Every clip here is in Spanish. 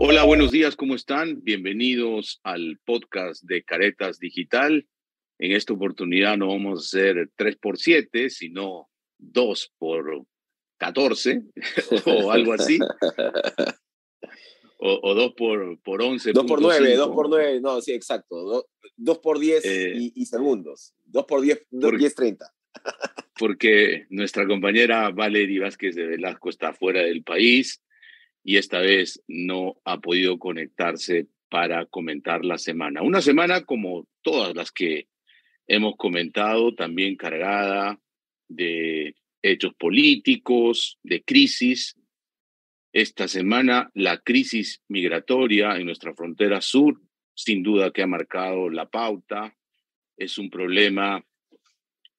Hola, buenos días, ¿cómo están? Bienvenidos al podcast de Caretas Digital. En esta oportunidad no vamos a hacer 3 por 7, sino 2 por 14 o algo así. O, o 2 por, por 11. 2 por 9, 2 por 9, no, sí, exacto. 2, por 10 Eh, y, y segundos. 2 por 10, por- 10 30. porque nuestra compañera Valerie Vázquez de Velasco está fuera del país y esta vez no ha podido conectarse para comentar la semana. Una semana como todas las que hemos comentado, también cargada de hechos políticos, de crisis. Esta semana la crisis migratoria en nuestra frontera sur, sin duda que ha marcado la pauta, es un problema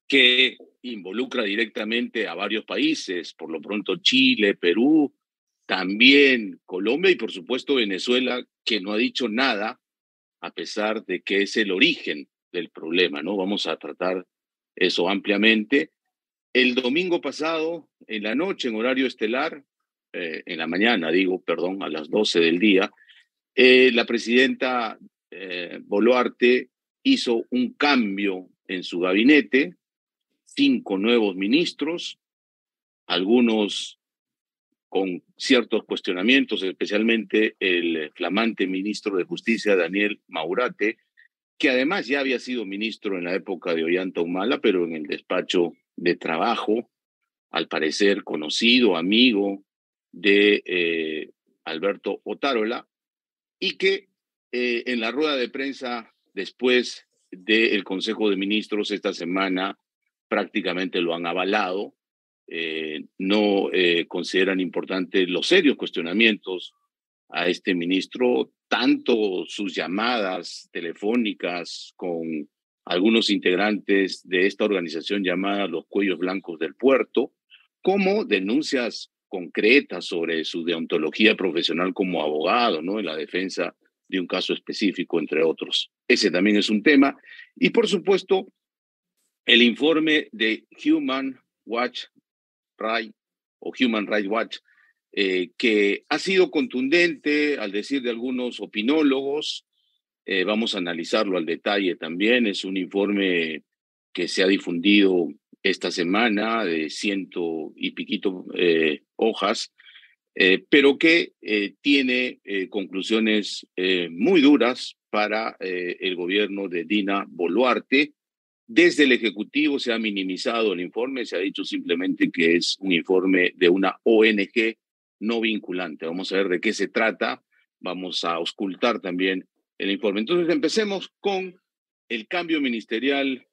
que involucra directamente a varios países, por lo pronto Chile, Perú, también Colombia y por supuesto Venezuela, que no ha dicho nada, a pesar de que es el origen del problema, ¿no? Vamos a tratar eso ampliamente. El domingo pasado, en la noche, en horario estelar, eh, en la mañana, digo, perdón, a las 12 del día, eh, la presidenta eh, Boluarte hizo un cambio en su gabinete, cinco nuevos ministros, algunos con ciertos cuestionamientos, especialmente el flamante ministro de Justicia, Daniel Maurate, que además ya había sido ministro en la época de Ollanta Humala, pero en el despacho de trabajo, al parecer conocido, amigo de eh, Alberto Otárola, y que eh, en la rueda de prensa después del Consejo de Ministros esta semana prácticamente lo han avalado, eh, no eh, consideran importantes los serios cuestionamientos a este ministro, tanto sus llamadas telefónicas con algunos integrantes de esta organización llamada Los Cuellos Blancos del Puerto, como denuncias concretas sobre su deontología profesional como abogado, ¿no? En la defensa de un caso específico, entre otros. Ese también es un tema. Y por supuesto, el informe de Human Watch Right o Human Rights Watch, eh, que ha sido contundente al decir de algunos opinólogos. Eh, vamos a analizarlo al detalle también. Es un informe que se ha difundido esta semana de ciento y piquito eh, hojas, pero que tiene conclusiones muy duras para el gobierno de Dina Boluarte. Desde el Ejecutivo se ha minimizado el informe, se ha dicho simplemente que es un informe de una ONG no vinculante. Vamos a ver de qué se trata, vamos a auscultar también el informe. Entonces empecemos con el cambio ministerial,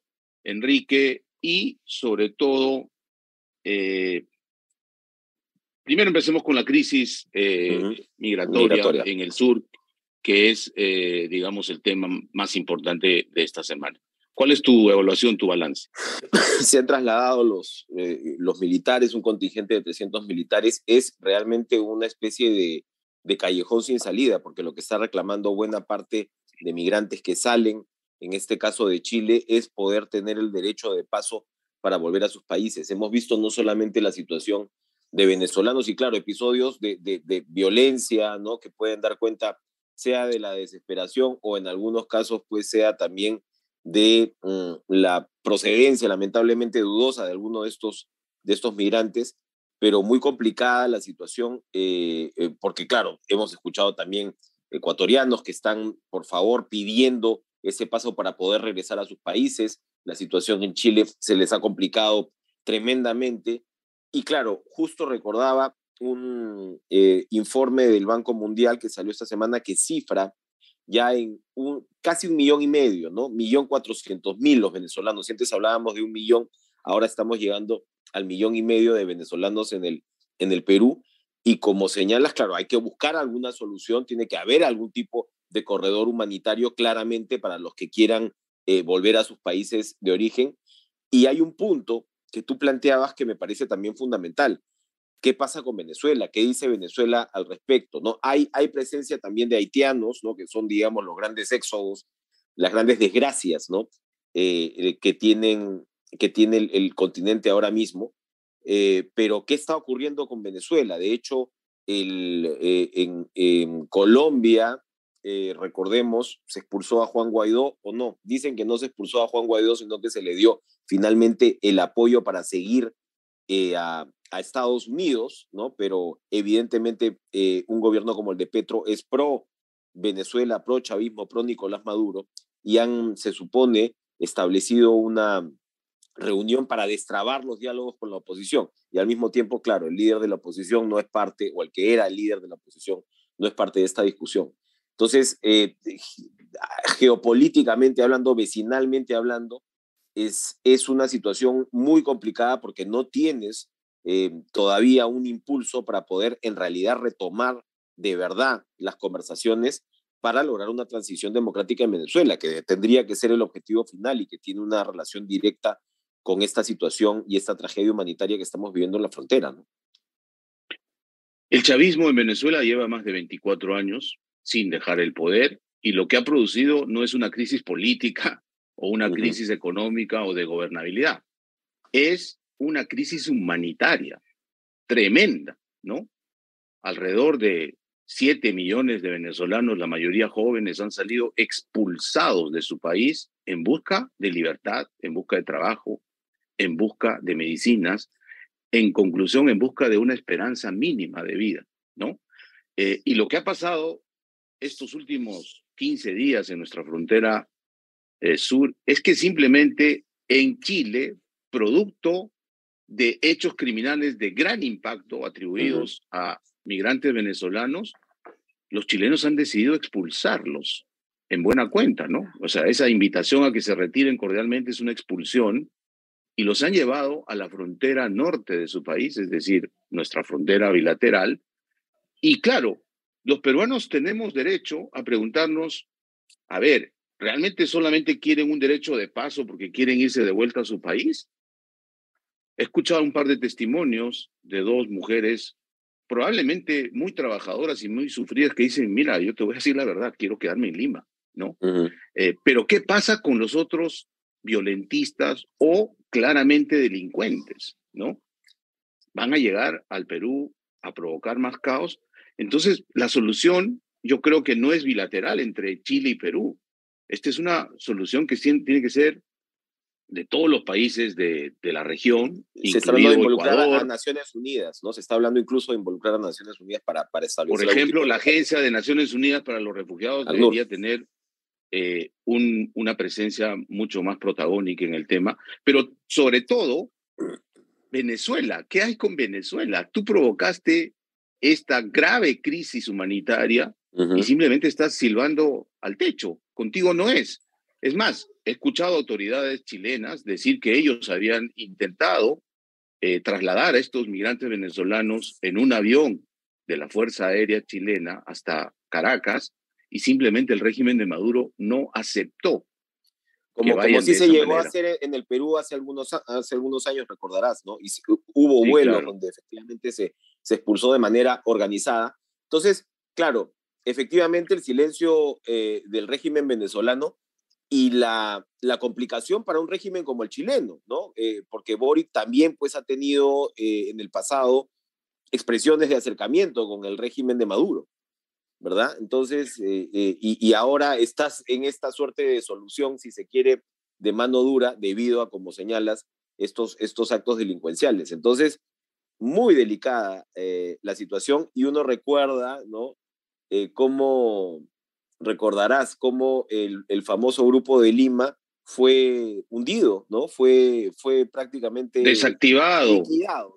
Enrique, y sobre todo, eh, primero empecemos con la crisis eh, Migratoria. en el sur, que es, eh, digamos, el tema más importante de esta semana. ¿Cuál es tu evaluación, tu balance? Se han trasladado los, eh, los militares, un contingente de 300 militares. Es realmente una especie de, de callejón sin salida, porque lo que está reclamando buena parte de migrantes que salen, en este caso de Chile, es poder tener el derecho de paso para volver a sus países. Hemos visto no solamente la situación de venezolanos y, claro, episodios de, de, de violencia, ¿no? Que pueden dar cuenta, sea de la desesperación o en algunos casos, pues sea también de mm, la procedencia lamentablemente dudosa de alguno de estos, de estos migrantes, pero muy complicada la situación, eh, eh, porque claro, hemos escuchado también ecuatorianos que están, por favor, pidiendo ese paso para poder regresar a sus países. La situación en Chile se les ha complicado tremendamente. Y claro, justo recordaba un eh, informe del Banco Mundial que salió esta semana que cifra ya en un, casi un millón y medio, ¿no? Millón cuatrocientos mil los venezolanos. Antes hablábamos de un millón, ahora estamos llegando al millón y medio de venezolanos en el, en el Perú. Y como señalas, claro, hay que buscar alguna solución, tiene que haber algún tipo de corredor humanitario claramente para los que quieran eh, volver a sus países de origen. Y hay un punto que tú planteabas que me parece también fundamental. ¿Qué pasa con Venezuela? ¿Qué dice Venezuela al respecto? ¿no? Hay, hay presencia también de haitianos, ¿no? que son, digamos, los grandes éxodos, las grandes desgracias ¿no? eh, que, tienen, que tiene el, el continente ahora mismo. Eh, pero, ¿qué está ocurriendo con Venezuela? De hecho, el, en, Colombia, recordemos, se expulsó a Juan Guaidó o no. Dicen que no se expulsó a Juan Guaidó, sino que se le dio finalmente el apoyo para seguir a, a Estados Unidos, ¿no? Pero evidentemente eh, un gobierno como el de Petro es pro Venezuela, pro chavismo, pro Nicolás Maduro, y han, se supone, establecido una reunión para destrabar los diálogos con la oposición. Y al mismo tiempo, claro, el líder de la oposición no es parte, o el que era el líder de la oposición, no es parte de esta discusión. Entonces, eh, geopolíticamente hablando, vecinalmente hablando, es, es una situación muy complicada porque no tienes eh, todavía un impulso para poder en realidad retomar de verdad las conversaciones para lograr una transición democrática en Venezuela, que tendría que ser el objetivo final y que tiene una relación directa con esta situación y esta tragedia humanitaria que estamos viviendo en la frontera. ¿no? El chavismo en Venezuela lleva más de 24 años sin dejar el poder y lo que ha producido no es una crisis política o una crisis económica o de gobernabilidad, es una crisis humanitaria tremenda, ¿no? Alrededor de 7 millones de venezolanos, la mayoría jóvenes, han salido expulsados de su país en busca de libertad, en busca de trabajo, en busca de medicinas, en conclusión, en busca de una esperanza mínima de vida, ¿no? Eh, y lo que ha pasado estos últimos 15 días en nuestra frontera eh, sur es que simplemente en Chile, producto de hechos criminales de gran impacto atribuidos a migrantes venezolanos, los chilenos han decidido expulsarlos en buena cuenta, ¿no? O sea, esa invitación a que se retiren cordialmente es una expulsión y los han llevado a la frontera norte de su país, es decir, nuestra frontera bilateral. Y claro, los peruanos tenemos derecho a preguntarnos, a ver, ¿realmente solamente quieren un derecho de paso porque quieren irse de vuelta a su país? He escuchado un par de testimonios de dos mujeres probablemente muy trabajadoras y muy sufridas que dicen, mira, yo te voy a decir la verdad, quiero quedarme en Lima, ¿no? Eh, pero ¿qué pasa con los otros violentistas o claramente delincuentes, ¿no? Van a llegar al Perú a provocar más caos. Entonces, la solución yo creo que no es bilateral entre Chile y Perú. Esta es una solución que tiene que ser de todos los países de, de la región. Se está hablando de involucrar a Naciones Unidas, ¿no? Se está hablando incluso de involucrar a Naciones Unidas para, para establecer. Por ejemplo, la Agencia de Naciones Unidas para los Refugiados debería tener eh, un, una presencia mucho más protagónica en el tema, pero sobre todo, Venezuela. ¿Qué hay con Venezuela? Tú provocaste esta grave crisis humanitaria y simplemente estás silbando al techo. Contigo no es. Es más, he escuchado autoridades chilenas decir que ellos habían intentado eh, trasladar a estos migrantes venezolanos en un avión de la Fuerza Aérea chilena hasta Caracas y simplemente el régimen de Maduro no aceptó. Como, como sí se llegó a hacer en el Perú hace algunos, hace algunos años, recordarás, ¿no? Y hubo vuelos donde efectivamente se, se expulsó de manera organizada. Entonces, claro, efectivamente el silencio eh, del régimen venezolano y la, la, complicación para un régimen como el chileno, ¿no? Eh, porque Boric también pues ha tenido eh, en el pasado expresiones de acercamiento con el régimen de Maduro, ¿verdad? Entonces, eh, y, y, ahora estás en esta suerte de solución, si se quiere, de mano dura debido a, como señalas, estos, estos actos delincuenciales. Entonces, muy delicada la situación y uno recuerda, ¿no? cómo recordarás cómo el, el, famoso grupo de Lima fue hundido, ¿no? Fue, fue prácticamente... Desactivado.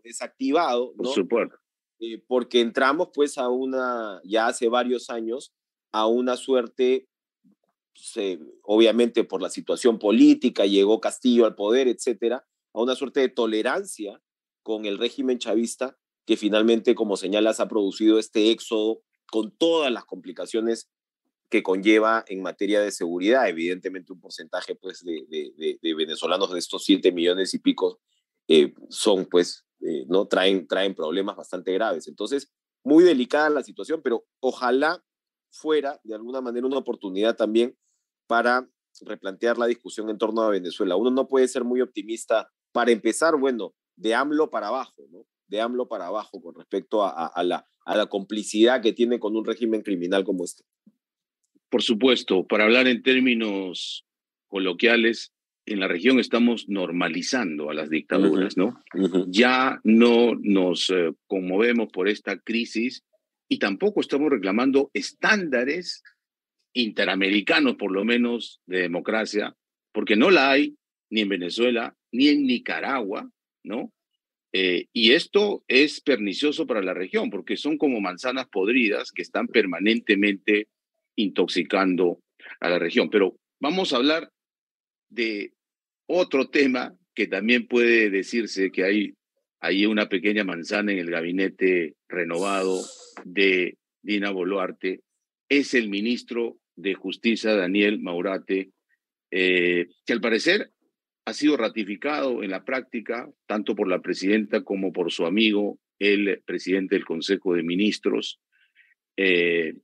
desactivado, ¿no? Por supuesto. Eh, porque entramos pues a una, ya hace varios años, a una suerte, obviamente por la situación política, llegó Castillo al poder, etcétera, a una suerte de tolerancia con el régimen chavista que finalmente, como señalas, ha producido este éxodo con todas las complicaciones que conlleva en materia de seguridad. Evidentemente, un porcentaje pues, de, de, venezolanos de estos 7 millones y pico eh, son, pues, eh, ¿no? Traen, traen problemas bastante graves. Entonces, muy delicada la situación, pero ojalá fuera de alguna manera una oportunidad también para replantear la discusión en torno a Venezuela. Uno no puede ser muy optimista para empezar, bueno, de AMLO para abajo, ¿no? De AMLO para abajo con respecto a, la, a la complicidad que tiene con un régimen criminal como este. Por supuesto, para hablar en términos coloquiales, en la región estamos normalizando a las dictaduras, ¿no? Ya no nos eh, conmovemos por esta crisis y tampoco estamos reclamando estándares interamericanos, por lo menos, de democracia, porque no la hay ni en Venezuela ni en Nicaragua, ¿no? Eh, y esto es pernicioso para la región, porque son como manzanas podridas que están permanentemente intoxicando a la región. Pero vamos a hablar de otro tema que también puede decirse que hay, hay una pequeña manzana en el gabinete renovado de Dina Boluarte, es el ministro de Justicia, Daniel Maurate, eh, que al parecer ha sido ratificado en la práctica, tanto por la presidenta como por su amigo, el presidente del Consejo de Ministros. Eh,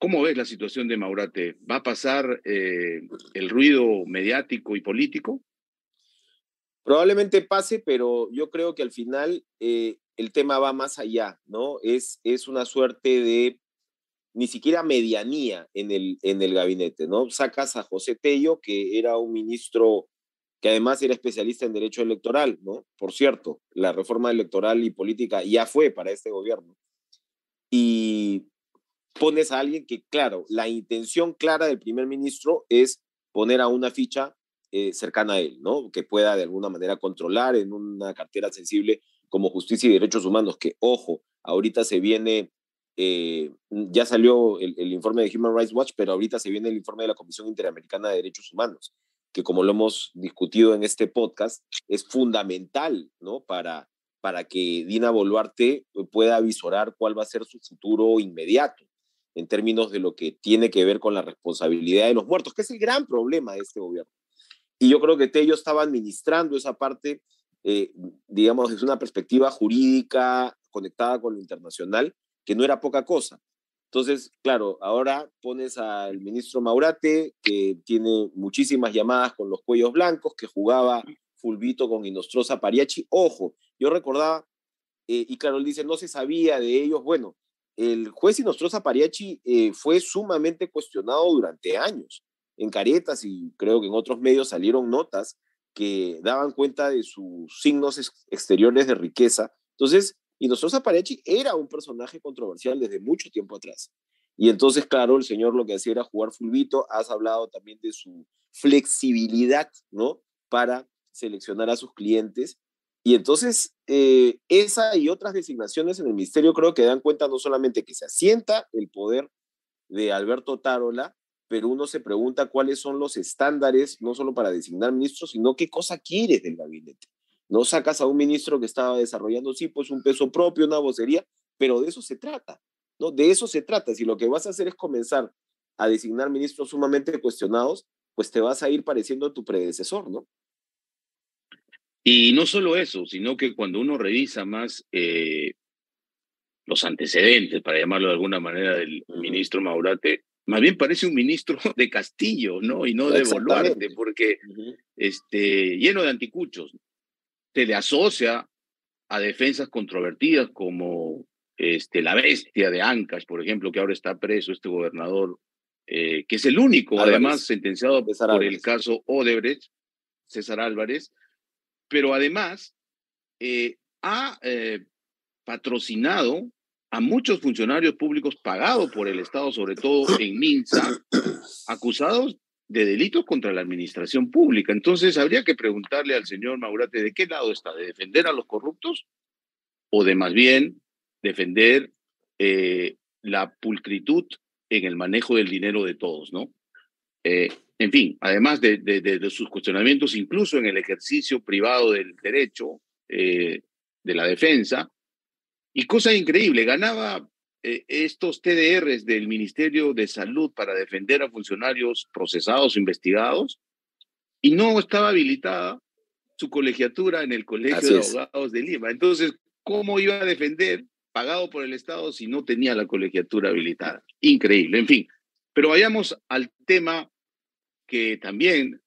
¿Cómo ves la situación de Maurate? ¿Va a pasar eh, el ruido mediático y político? Probablemente pase, pero yo creo que al final eh, el tema va más allá, ¿no? Es, es una suerte de ni siquiera medianía en el, en el gabinete, ¿no? Sacas a José Tello, que era un ministro que además era especialista en derecho electoral, ¿no? Por cierto, la reforma electoral y política ya fue para este gobierno. Y pones a alguien que, claro, la intención clara del primer ministro es poner a una ficha eh, cercana a él, ¿no? Que pueda de alguna manera controlar en una cartera sensible como justicia y derechos humanos, que, ojo, ahorita se viene, eh, ya salió el, el, informe de Human Rights Watch, pero ahorita se viene el informe de la Comisión Interamericana de Derechos Humanos que como lo hemos discutido en este podcast, es fundamental, ¿no? Para, para que Dina Boluarte pueda avisorar cuál va a ser su futuro inmediato en términos de lo que tiene que ver con la responsabilidad de los muertos, que es el gran problema de este gobierno. Y yo creo que Tello estaba administrando esa parte, eh, digamos, desde una perspectiva jurídica conectada con lo internacional, que no era poca cosa. Entonces, claro, ahora pones al ministro Maurate, que tiene muchísimas llamadas con los cuellos blancos, que jugaba Fulvito con Inostroza Pariachi. Ojo, yo recordaba, eh, y claro, él dice, no se sabía de ellos. Bueno, el juez Inostroza Pariachi eh, fue sumamente cuestionado durante años. En Caretas y creo que en otros medios salieron notas que daban cuenta de sus signos exteriores de riqueza. Entonces, y nosotros Aparechi era un personaje controversial desde mucho tiempo atrás. Y entonces, claro, el señor lo que hacía era jugar fulbito. Has hablado también de su flexibilidad, ¿no? Para seleccionar a sus clientes. Y entonces, eh, esa y otras designaciones en el ministerio creo que dan cuenta no solamente que se asienta el poder de Alberto Tarola, pero uno se pregunta cuáles son los estándares, no solo para designar ministros, sino qué cosa quieres del gabinete. No sacas a un ministro que estaba desarrollando, sí, pues un peso propio, una vocería, pero de eso se trata, ¿no? De eso se trata. Si lo que vas a hacer es comenzar a designar ministros sumamente cuestionados, pues te vas a ir pareciendo a tu predecesor, ¿no? Y no solo eso, sino que cuando uno revisa más eh, los antecedentes, para llamarlo de alguna manera, del ministro Maurate, más bien parece un ministro de Castillo, ¿no? Y no de Boluarte, porque este, lleno de anticuchos. Se le asocia a defensas controvertidas como este, la bestia de Ancash, por ejemplo, que ahora está preso este gobernador, eh, que es el único, además, sentenciado por el caso Odebrecht, César Álvarez, pero además eh, ha eh, patrocinado a muchos funcionarios públicos pagados por el Estado, sobre todo en Minsa, acusados de delitos contra la administración pública. Entonces, habría que preguntarle al señor Maurate de qué lado está, de defender a los corruptos o de más bien defender eh, la pulcritud en el manejo del dinero de todos, ¿no? En fin, además de, de, sus cuestionamientos, incluso en el ejercicio privado del derecho eh, de la defensa, y cosa increíble, ganaba eh, estos TDRs del Ministerio de Salud para defender a funcionarios procesados o investigados y no estaba habilitada su colegiatura en el Colegio de Abogados de Lima. Entonces, ¿cómo iba a defender pagado por el Estado si no tenía la colegiatura habilitada? Increíble, en fin. Pero vayamos al tema que también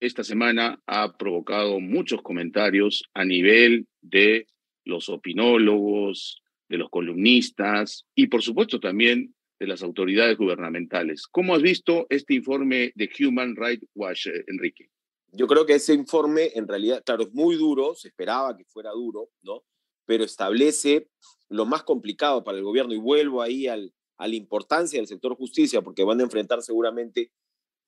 esta semana ha provocado muchos comentarios a nivel de los opinólogos, de los columnistas y por supuesto también de las autoridades gubernamentales. ¿Cómo has visto este informe de Human Rights Watch, eh, Enrique? Yo creo que ese informe en realidad, claro, es muy duro, se esperaba que fuera duro, ¿no? Pero establece lo más complicado para el gobierno y vuelvo ahí al, a la importancia del sector justicia porque van a enfrentar seguramente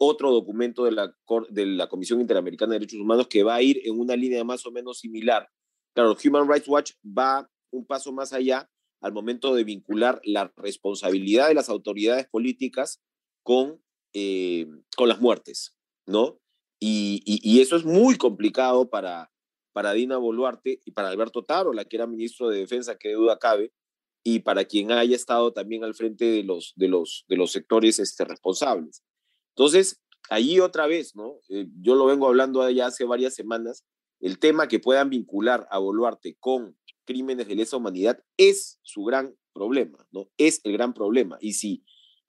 otro documento de la, de la Comisión Interamericana de Derechos Humanos que va a ir en una línea más o menos similar. Claro, Human Rights Watch va un paso más allá al momento de vincular la responsabilidad de las autoridades políticas con, eh, con las muertes, ¿no? Y, y, eso es muy complicado para, para Dina Boluarte y para Alberto Taro, la que era ministro de Defensa, que de duda cabe, y para quien haya estado también al frente de los, de los, de los sectores este, responsables. Entonces, ahí otra vez, ¿no? Eh, yo lo vengo hablando ya hace varias semanas, el tema que puedan vincular a Boluarte con crímenes de lesa humanidad es su gran problema, ¿no? Es el gran problema. Y si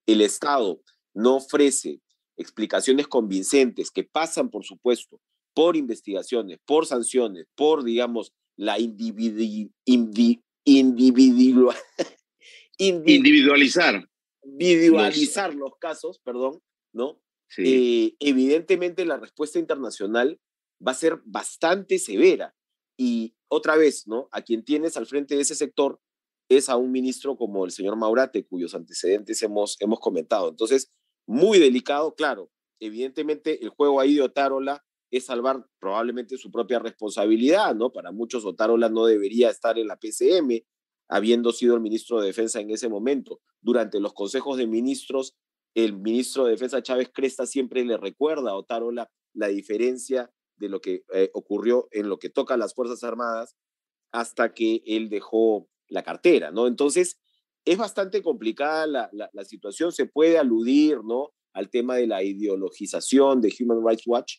el Estado no ofrece explicaciones convincentes que pasan, por supuesto, por investigaciones, por sanciones, por, digamos, la individualizar. Individualizar los... casos, perdón, ¿no? Eh, evidentemente la respuesta internacional va a ser bastante severa. Y otra vez, ¿no? A quien tienes al frente de ese sector es a un ministro como el señor Maurate, cuyos antecedentes hemos, hemos comentado. Entonces, muy delicado, claro. Evidentemente, el juego ahí de Otárola es salvar probablemente su propia responsabilidad, ¿no? Para muchos, Otárola no debería estar en la PCM, habiendo sido el ministro de Defensa en ese momento. Durante los consejos de ministros, el ministro de Defensa Chávez Cresta siempre le recuerda a Otárola la diferencia de lo que eh, ocurrió en lo que toca a las Fuerzas Armadas hasta que él dejó la cartera, ¿no? Entonces, es bastante complicada la, situación, se puede aludir, ¿no? Al tema de la ideologización de Human Rights Watch,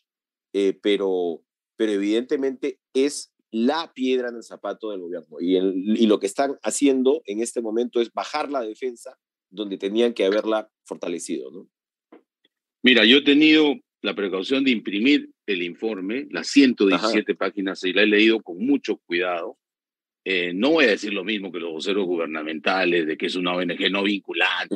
eh, pero, pero evidentemente es la piedra en el zapato del gobierno. Y lo que están haciendo en este momento es bajar la defensa donde tenían que haberla fortalecido, ¿no? Mira, yo he tenido la precaución de imprimir el informe, las 117 páginas, y la he leído con mucho cuidado. Eh, no voy a decir lo mismo que los voceros gubernamentales, de que es una ONG no vinculante,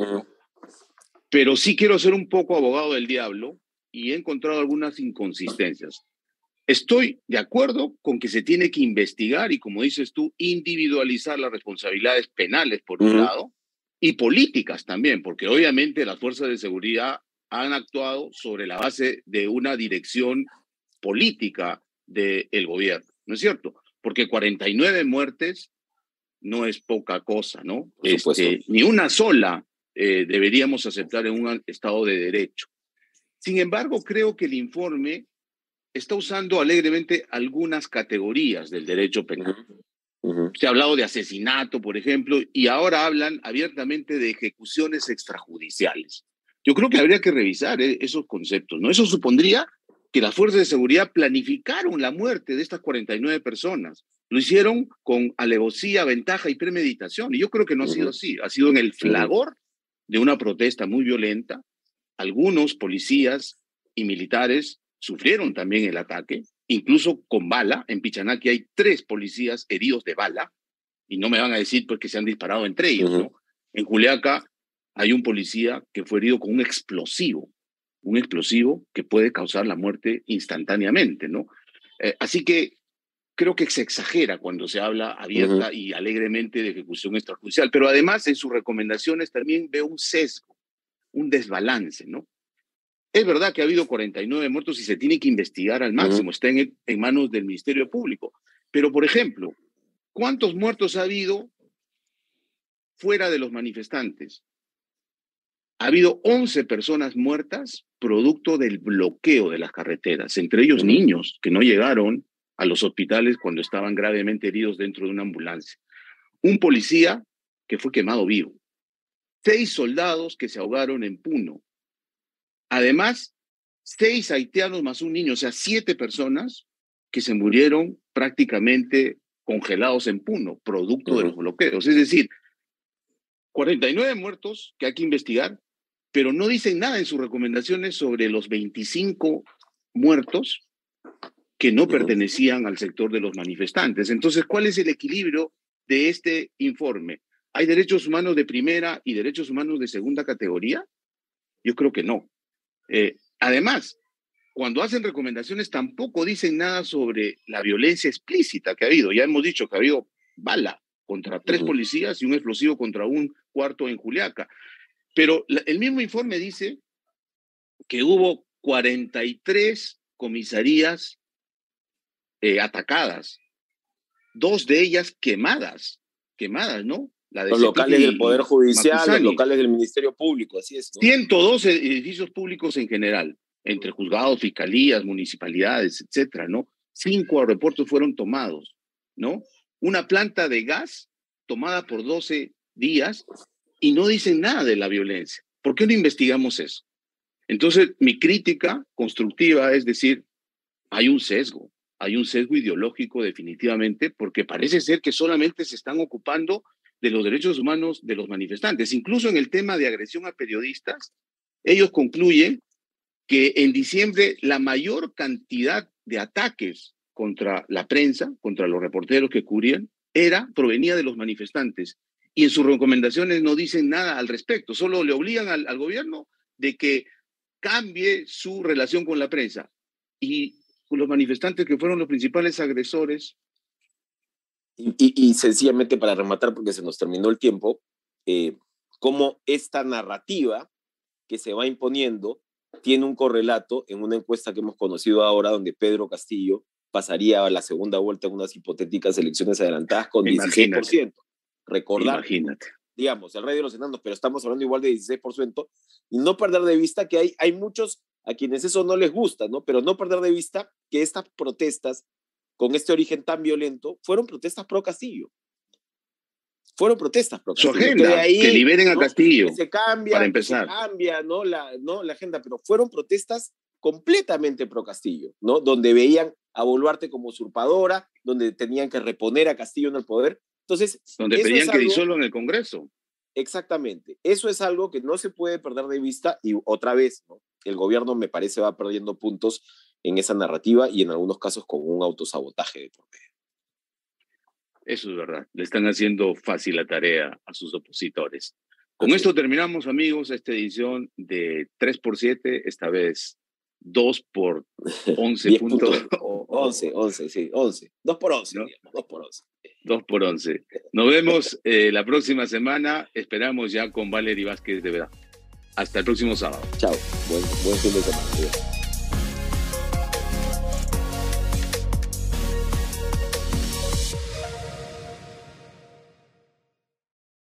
pero sí quiero ser un poco abogado del diablo y he encontrado algunas inconsistencias. Estoy de acuerdo con que se tiene que investigar y, como dices tú, individualizar las responsabilidades penales, por un lado, y políticas también, porque obviamente las fuerzas de seguridad han actuado sobre la base de una dirección política del gobierno, ¿no es cierto? Porque 49 muertes no es poca cosa, ¿no? Este, ni una sola eh, deberíamos aceptar en un Estado de Derecho. Sin embargo, creo que el informe está usando alegremente algunas categorías del derecho penal. Se ha hablado de asesinato, por ejemplo, y ahora hablan abiertamente de ejecuciones extrajudiciales. Yo creo que habría que revisar eh, esos conceptos, ¿no? Eso supondría que las fuerzas de seguridad planificaron la muerte de estas 49 personas. Lo hicieron con alevosía, ventaja y premeditación. Y yo creo que no ha sido así. Ha sido en el flagor de una protesta muy violenta. Algunos policías y militares sufrieron también el ataque, incluso con bala. En Pichanaki hay tres policías heridos de bala. Y no me van a decir pues, que se han disparado entre ellos, ¿no? En Juliaca hay un policía que fue herido con un explosivo, un explosivo que puede causar la muerte instantáneamente, ¿no? Eh, así que creo que se exagera cuando se habla abierta y alegremente de ejecución extrajudicial, pero además en sus recomendaciones también veo un sesgo, un desbalance, ¿no? Es verdad que ha habido 49 muertos y se tiene que investigar al máximo, está en, en manos del Ministerio Público, pero por ejemplo, ¿cuántos muertos ha habido fuera de los manifestantes? ha habido 11 personas muertas producto del bloqueo de las carreteras, entre ellos niños que no llegaron a los hospitales cuando estaban gravemente heridos dentro de una ambulancia. Un policía que fue quemado vivo. Seis soldados que se ahogaron en Puno. Además, seis haitianos más un niño, o sea, siete personas que se murieron prácticamente congelados en Puno, producto de los bloqueos. Es decir, 49 muertos que hay que investigar, pero no dicen nada en sus recomendaciones sobre los 25 muertos que no pertenecían al sector de los manifestantes. Entonces, ¿cuál es el equilibrio de este informe? ¿Hay derechos humanos de primera y derechos humanos de segunda categoría? Yo creo que no. Eh, además, cuando hacen recomendaciones tampoco dicen nada sobre la violencia explícita que ha habido. Ya hemos dicho que ha habido bala contra tres policías y un explosivo contra un cuarto en Juliaca. Pero el mismo informe dice que hubo 43 comisarías eh, atacadas, dos de ellas quemadas, quemadas, ¿no? Los locales del Poder Judicial, los locales del Ministerio Público, así es. 112 edificios públicos en general, entre juzgados, fiscalías, municipalidades, etcétera, ¿no? Cinco aeropuertos fueron tomados, ¿no? Una planta de gas tomada por 12 días y no dicen nada de la violencia. ¿Por qué no investigamos eso? Entonces, mi crítica constructiva es decir, hay un sesgo, hay un sesgo ideológico definitivamente, porque parece ser que solamente se están ocupando de los derechos humanos de los manifestantes. Incluso en el tema de agresión a periodistas, ellos concluyen que en diciembre la mayor cantidad de ataques contra la prensa, contra los reporteros que cubrían, era, provenía de los manifestantes. Y en sus recomendaciones no dicen nada al respecto, solo le obligan al, gobierno de que cambie su relación con la prensa. Y los manifestantes que fueron los principales agresores. Y, sencillamente para rematar, porque se nos terminó el tiempo, eh, cómo esta narrativa que se va imponiendo tiene un correlato en una encuesta que hemos conocido ahora, donde Pedro Castillo pasaría a la segunda vuelta en unas hipotéticas elecciones adelantadas con Imagínate. 16%. Recordar, Imagínate. digamos, el rey de los enanos, pero estamos hablando igual de 16%, y no perder de vista que hay, hay muchos a quienes eso no les gusta, ¿no? Pero no perder de vista que estas protestas con este origen tan violento fueron protestas pro Castillo. Fueron protestas pro Castillo. Su agenda, que liberen a Castillo. se cambia, para empezar. Se cambia, ¿no? La, ¿no? La agenda, pero fueron protestas completamente pro Castillo, ¿no? Donde veían a Boluarte como usurpadora, donde tenían que reponer a Castillo en el poder. Entonces, donde pedían que disuelvan el Congreso. Exactamente. Eso es algo que no se puede perder de vista y otra vez, ¿no? el gobierno me parece va perdiendo puntos en esa narrativa y en algunos casos con un autosabotaje de por Eso es verdad. Le están haciendo fácil la tarea a sus opositores. Con esto terminamos, amigos, esta edición de 3 por 7, esta vez 2 por 11 puntos. 11, 11, sí, 11. 2 por 11, 2 por 11. 2 por 11. Nos vemos eh, la próxima semana. Esperamos ya con Valery Vázquez de verdad. Hasta el próximo sábado. Chao. Buen, buen fin de semana.